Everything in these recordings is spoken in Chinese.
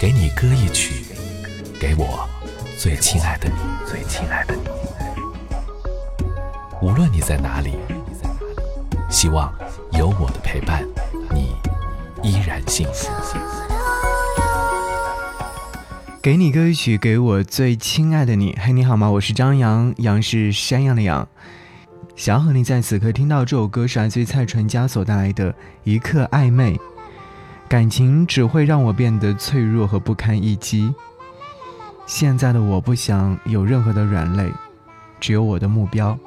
给你歌一曲，给我最亲爱的你，最亲爱的你。无论你在哪里，希望有我的陪伴，你依然幸福。给你歌一曲，给我最亲爱的你。嘿，你好吗？我是张扬，杨是山羊的羊。想要和你在此刻听到这首歌，是来自于蔡淳佳所带来的一刻暧昧。感情只会让我变得脆弱和不堪一击。现在的我不想有任何的软肋，只有我的目标。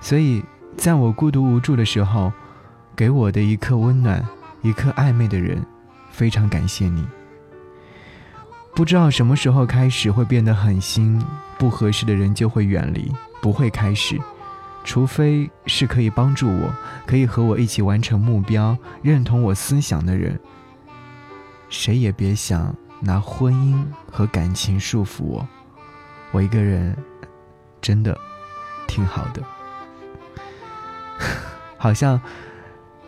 所以，在我孤独无助的时候，给我的一刻温暖，一刻暧昧的人，非常感谢你。不知道什么时候开始会变得狠心，不合适的人就会远离，不会开始。除非是可以帮助我、可以和我一起完成目标、认同我思想的人。谁也别想拿婚姻和感情束缚我，我一个人真的挺好的。好像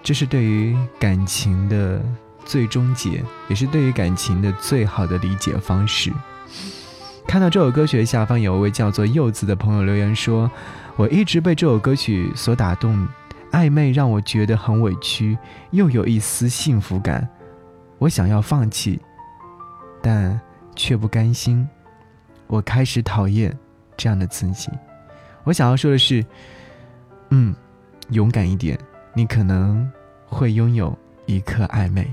这是对于感情的最终解，也是对于感情的最好的理解方式。看到这首歌曲的下方有一位叫做柚子的朋友留言说。我一直被这首歌曲所打动，暧昧让我觉得很委屈，又有一丝幸福感。我想要放弃，但却不甘心。我开始讨厌这样的自己。我想要说的是，嗯，勇敢一点，你可能会拥有一颗暧昧。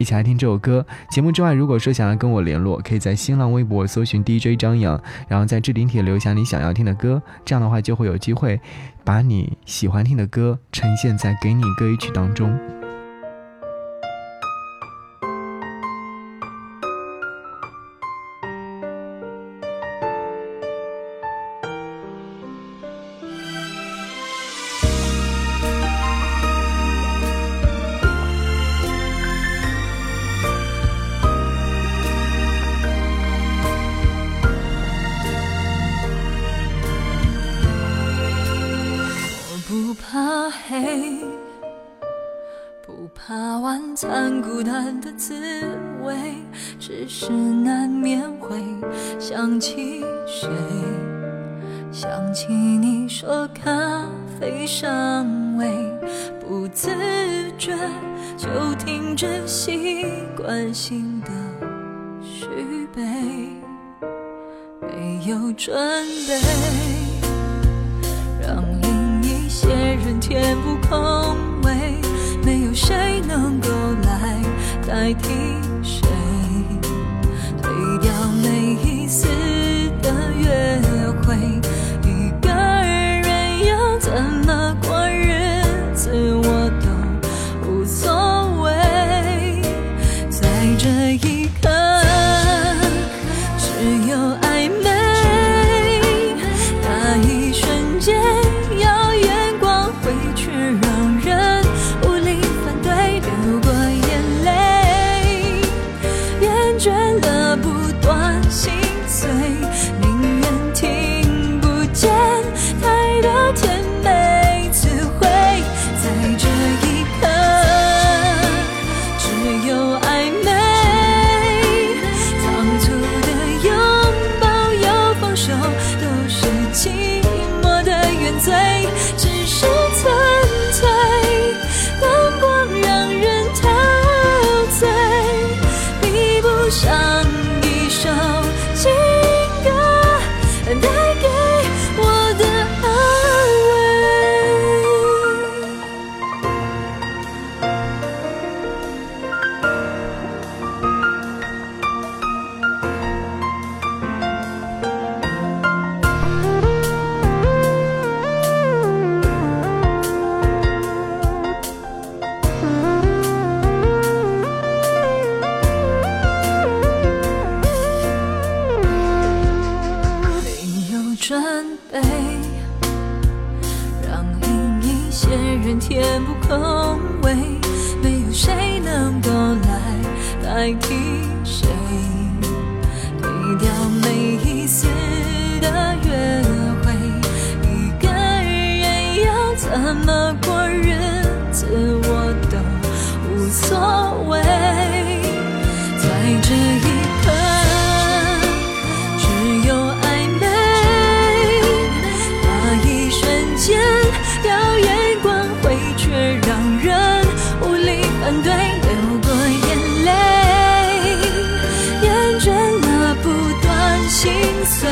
一起来听这首歌。节目之外，如果说想要跟我联络，可以在新浪微博搜寻 DJ 张扬，然后在置顶帖留下你想要听的歌，这样的话就会有机会把你喜欢听的歌呈现在给你歌一曲当中。不怕晚餐孤单的滋味，只是难免会想起谁，想起你说咖啡香味，不自觉就停止习惯性的续杯，没有准备，的不断心碎，宁愿听不见太多甜美词汇，在这一刻，只有暧昧。准备让另一些人填补空位没有谁能够来代替。人无力反对流过眼泪厌倦了不断心碎